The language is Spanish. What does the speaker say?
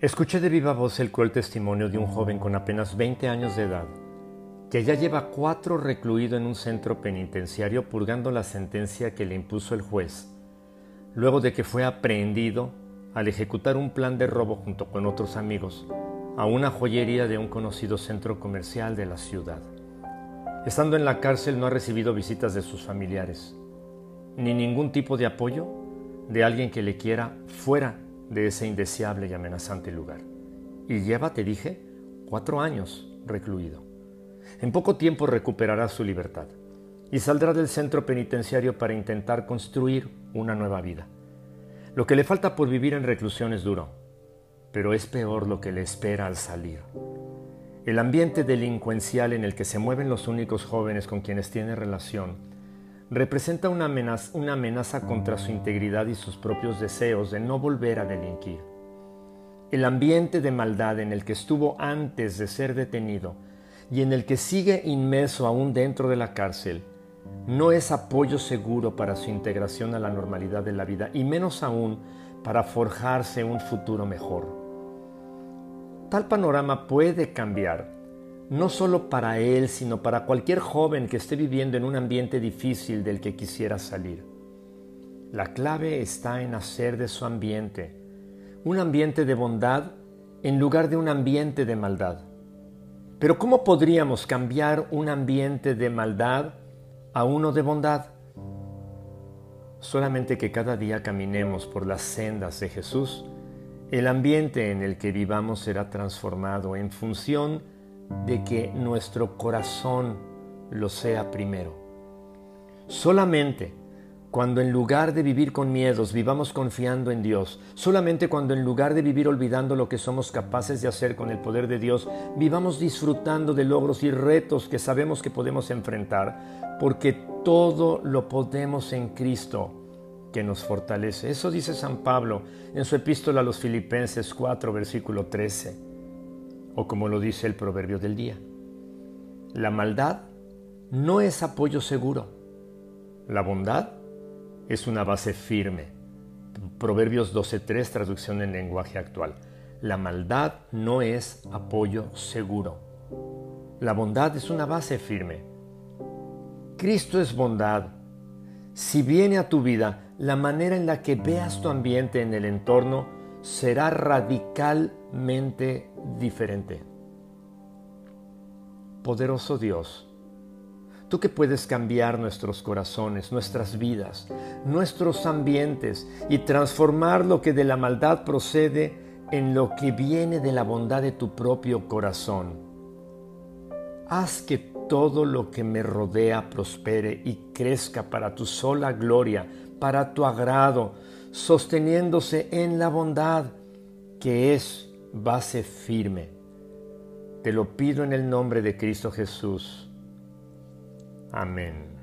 Escuché de viva voz el cruel testimonio de un joven con apenas 20 años de edad, que ya lleva cuatro recluido en un centro penitenciario purgando la sentencia que le impuso el juez, luego de que fue aprehendido al ejecutar un plan de robo junto con otros amigos a una joyería de un conocido centro comercial de la ciudad. Estando en la cárcel no ha recibido visitas de sus familiares, ni ningún tipo de apoyo de alguien que le quiera fuera de ese indeseable y amenazante lugar. Y lleva, te dije, cuatro años recluido. En poco tiempo recuperará su libertad y saldrá del centro penitenciario para intentar construir una nueva vida. Lo que le falta por vivir en reclusión es duro, pero es peor lo que le espera al salir. El ambiente delincuencial en el que se mueven los únicos jóvenes con quienes tiene relación representa una amenaza, contra su integridad y sus propios deseos de no volver a delinquir. El ambiente de maldad en el que estuvo antes de ser detenido y en el que sigue inmerso aún dentro de la cárcel no es apoyo seguro para su integración a la normalidad de la vida y menos aún para forjarse un futuro mejor. Tal panorama puede cambiar no solo para él, sino para cualquier joven que esté viviendo en un ambiente difícil del que quisiera salir. La clave está en hacer de su ambiente un ambiente de bondad en lugar de un ambiente de maldad. Pero ¿cómo podríamos cambiar un ambiente de maldad a uno de bondad? Solamente que cada día caminemos por las sendas de Jesús, el ambiente en el que vivamos será transformado en función de que nuestro corazón lo sea primero. Solamente cuando en lugar de vivir con miedos vivamos confiando en Dios, solamente cuando en lugar de vivir olvidando lo que somos capaces de hacer con el poder de Dios, vivamos disfrutando de logros y retos que sabemos que podemos enfrentar, porque todo lo podemos en Cristo que nos fortalece. Eso dice San Pablo en su epístola a los Filipenses 4, versículo 13 o como lo dice el proverbio del día. La maldad no es apoyo seguro. La bondad es una base firme. Proverbios 12.3, traducción en lenguaje actual. La maldad no es apoyo seguro. La bondad es una base firme. Cristo es bondad. Si viene a tu vida, la manera en la que veas tu ambiente en el entorno será radicalmente diferente. Poderoso Dios, tú que puedes cambiar nuestros corazones, nuestras vidas, nuestros ambientes y transformar lo que de la maldad procede en lo que viene de la bondad de tu propio corazón. Haz que todo lo que me rodea prospere y crezca para tu sola gloria, para tu agrado, sosteniéndose en la bondad, que es base firme. Te lo pido en el nombre de Cristo Jesús. Amén.